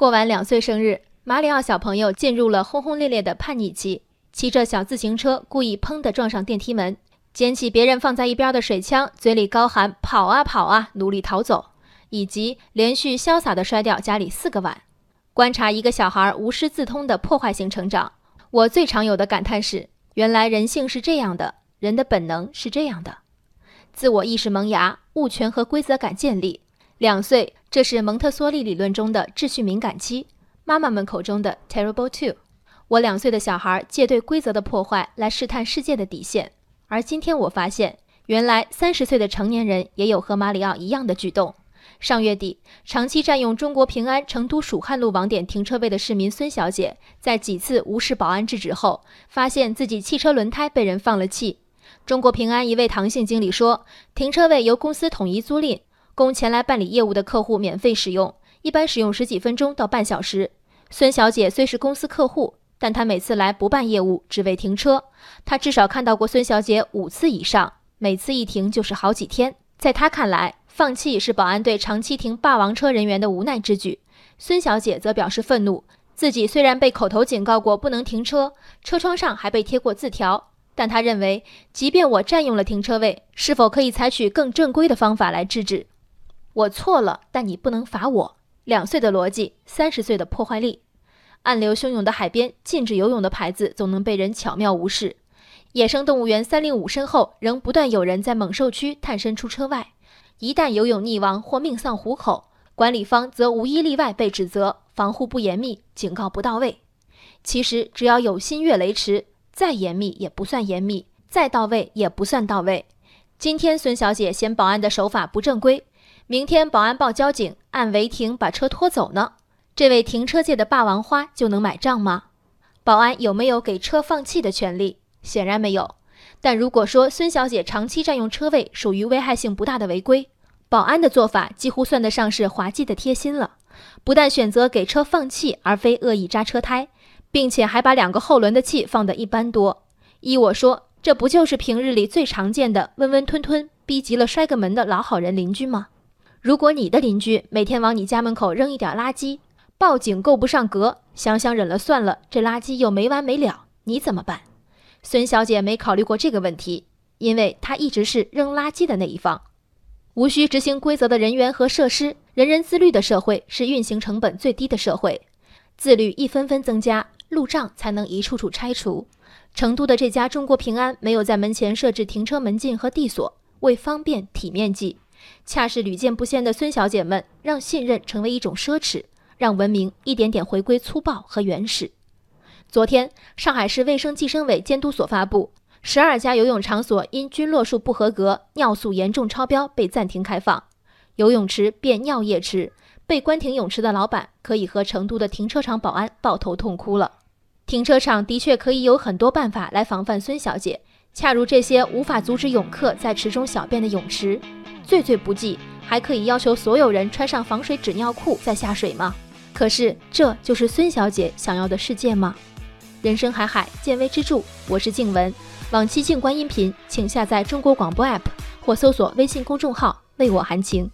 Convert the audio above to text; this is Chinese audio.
过完两岁生日，马里奥小朋友进入了轰轰烈烈的叛逆期，骑着小自行车故意砰地撞上电梯门，捡起别人放在一边的水枪，嘴里高喊“跑啊跑啊”，努力逃走，以及连续潇洒地摔掉家里四个碗。观察一个小孩无师自通的破坏性成长，我最常有的感叹是：原来人性是这样的，人的本能是这样的。自我意识萌芽，物权和规则感建立。两岁，这是蒙特梭利理论中的秩序敏感期，妈妈们口中的 terrible two。我两岁的小孩借对规则的破坏来试探世界的底线，而今天我发现，原来三十岁的成年人也有和马里奥一样的举动。上月底，长期占用中国平安成都蜀汉路网点停车位的市民孙小姐，在几次无视保安制止后，发现自己汽车轮胎被人放了气。中国平安一位唐姓经理说，停车位由公司统一租赁，供前来办理业务的客户免费使用，一般使用十几分钟到半小时。孙小姐虽是公司客户，但她每次来不办业务，只为停车。她至少看到过孙小姐五次以上，每次一停就是好几天。在她看来，放弃是保安队长期停霸王车人员的无奈之举，孙小姐则表示愤怒。自己虽然被口头警告过不能停车，车窗上还被贴过字条，但她认为，即便我占用了停车位，是否可以采取更正规的方法来制止？我错了，但你不能罚我。两岁的逻辑，三十岁的破坏力。暗流汹涌的海边，禁止游泳的牌子总能被人巧妙无视。野生动物园三令五申后，仍不断有人在猛兽区探身出车外。一旦游泳溺亡或命丧虎口，管理方则无一例外被指责防护不严密、警告不到位。其实只要有心越雷池，再严密也不算严密，再到位也不算到位。今天孙小姐嫌保安的手法不正规，明天保安报交警，按违停把车拖走呢？这位停车界的霸王花就能买账吗？保安有没有给车放气的权利？显然没有。但如果说孙小姐长期占用车位属于危害性不大的违规，保安的做法几乎算得上是滑稽的贴心了。不但选择给车放气，而非恶意扎车胎，并且还把两个后轮的气放得一般多。依我说，这不就是平日里最常见的温温吞吞、逼急了摔个门的老好人邻居吗？如果你的邻居每天往你家门口扔一点垃圾，报警够不上格，想想忍了算了，这垃圾又没完没了，你怎么办？孙小姐没考虑过这个问题，因为她一直是扔垃圾的那一方。无需执行规则的人员和设施，人人自律的社会是运行成本最低的社会。自律一分分增加，路障才能一处处拆除。成都的这家中国平安没有在门前设置停车门禁和地锁，为方便体面计，恰是屡见不鲜的孙小姐们让信任成为一种奢侈，让文明一点点回归粗暴和原始。昨天，上海市卫生计生委监督所发布，十二家游泳场所因菌落数不合格、尿素严重超标被暂停开放，游泳池变尿液池，被关停泳池的老板可以和成都的停车场保安抱头痛哭了。停车场的确可以有很多办法来防范孙小姐，恰如这些无法阻止泳客在池中小便的泳池，最最不济还可以要求所有人穿上防水纸尿裤再下水吗？可是这就是孙小姐想要的世界吗？人生海海，见微知著。我是静文，往期静观音频，请下载中国广播 APP 或搜索微信公众号“为我含情”。